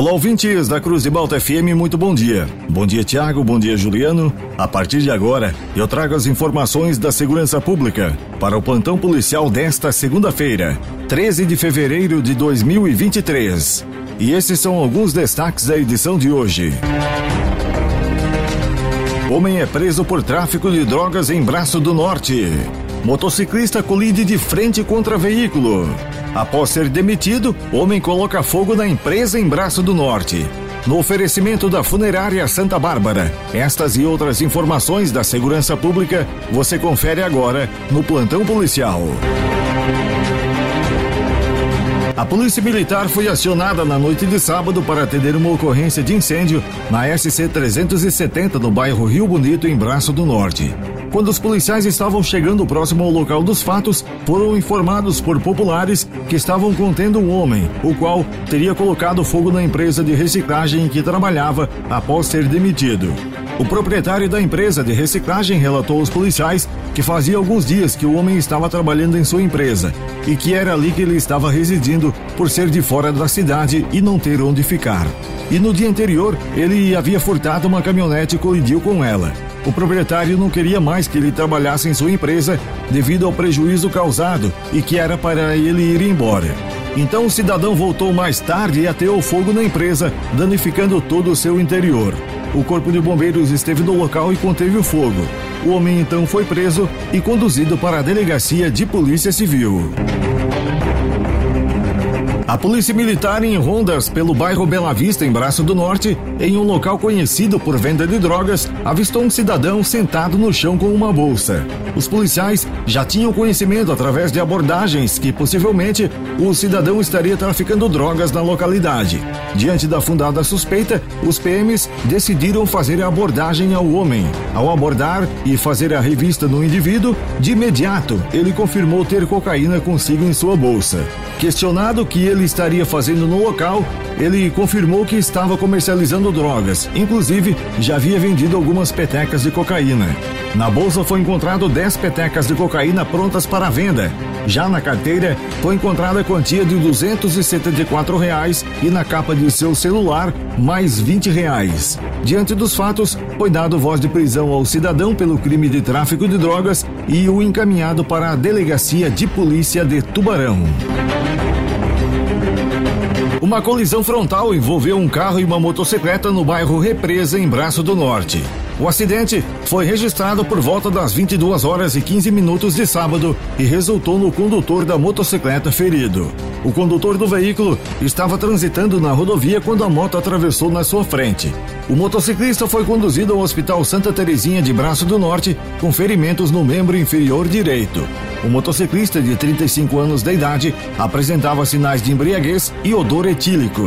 Olá, ouvintes da Cruz de Balta FM, muito bom dia. Bom dia, Tiago, bom dia, Juliano. A partir de agora, eu trago as informações da segurança pública para o plantão policial desta segunda-feira, 13 de fevereiro de 2023. E esses são alguns destaques da edição de hoje. Homem é preso por tráfico de drogas em Braço do Norte. Motociclista colide de frente contra veículo. Após ser demitido, homem coloca fogo na empresa em Braço do Norte. No oferecimento da Funerária Santa Bárbara. Estas e outras informações da segurança pública você confere agora no Plantão Policial. A Polícia Militar foi acionada na noite de sábado para atender uma ocorrência de incêndio na SC 370 no bairro Rio Bonito, em Braço do Norte. Quando os policiais estavam chegando próximo ao local dos fatos, foram informados por populares que estavam contendo um homem, o qual teria colocado fogo na empresa de reciclagem em que trabalhava após ser demitido. O proprietário da empresa de reciclagem relatou aos policiais que fazia alguns dias que o homem estava trabalhando em sua empresa e que era ali que ele estava residindo por ser de fora da cidade e não ter onde ficar. E no dia anterior, ele havia furtado uma caminhonete e colidiu com ela. O proprietário não queria mais que ele trabalhasse em sua empresa devido ao prejuízo causado e que era para ele ir embora. Então o cidadão voltou mais tarde e ateou fogo na empresa, danificando todo o seu interior. O corpo de bombeiros esteve no local e conteve o fogo. O homem então foi preso e conduzido para a delegacia de polícia civil. A polícia militar em rondas pelo bairro Bela Vista, em Braço do Norte, em um local conhecido por venda de drogas, avistou um cidadão sentado no chão com uma bolsa. Os policiais já tinham conhecimento através de abordagens que possivelmente o cidadão estaria traficando drogas na localidade. Diante da fundada suspeita, os PMs decidiram fazer a abordagem ao homem. Ao abordar e fazer a revista no indivíduo, de imediato ele confirmou ter cocaína consigo em sua bolsa. Questionado o que ele estaria fazendo no local, ele confirmou que estava comercializando drogas, inclusive já havia vendido algumas petecas de cocaína. Na bolsa foi encontrado 10 petecas de cocaína prontas para venda. Já na carteira foi encontrada a quantia de 274 reais e na capa de seu celular mais 20 reais. Diante dos fatos, foi dado voz de prisão ao cidadão pelo crime de tráfico de drogas e o encaminhado para a delegacia de polícia de Tubarão. Uma colisão frontal envolveu um carro e uma motocicleta no bairro Represa, em Braço do Norte. O acidente foi registrado por volta das 22 horas e 15 minutos de sábado e resultou no condutor da motocicleta ferido. O condutor do veículo estava transitando na rodovia quando a moto atravessou na sua frente. O motociclista foi conduzido ao Hospital Santa Terezinha de Braço do Norte com ferimentos no membro inferior direito. O motociclista de 35 anos de idade apresentava sinais de embriaguez e odor etílico.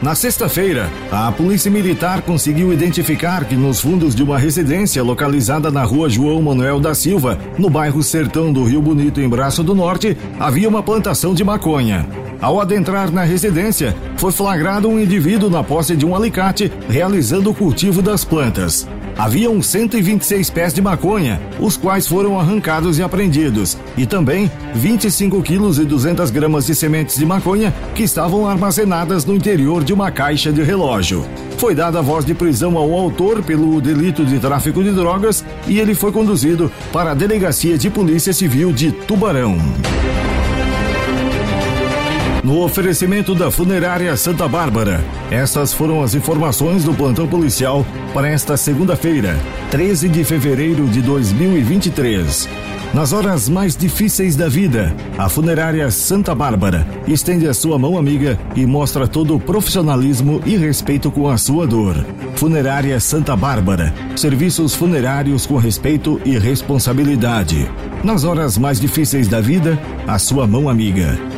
Na sexta-feira, a Polícia Militar conseguiu identificar que nos fundos de uma residência localizada na rua João Manuel da Silva, no bairro Sertão do Rio Bonito, em Braço do Norte, havia uma plantação de maconha. Ao adentrar na residência, foi flagrado um indivíduo na posse de um alicate realizando o cultivo das plantas. Haviam 126 pés de maconha, os quais foram arrancados e apreendidos, e também 25 quilos e 200 gramas de sementes de maconha que estavam armazenadas no interior de uma caixa de relógio. Foi dada voz de prisão ao autor pelo delito de tráfico de drogas e ele foi conduzido para a Delegacia de Polícia Civil de Tubarão. No oferecimento da Funerária Santa Bárbara, essas foram as informações do plantão policial para esta segunda-feira, 13 de fevereiro de 2023. Nas horas mais difíceis da vida, a Funerária Santa Bárbara estende a sua mão amiga e mostra todo o profissionalismo e respeito com a sua dor. Funerária Santa Bárbara. Serviços funerários com respeito e responsabilidade. Nas horas mais difíceis da vida, a sua mão amiga.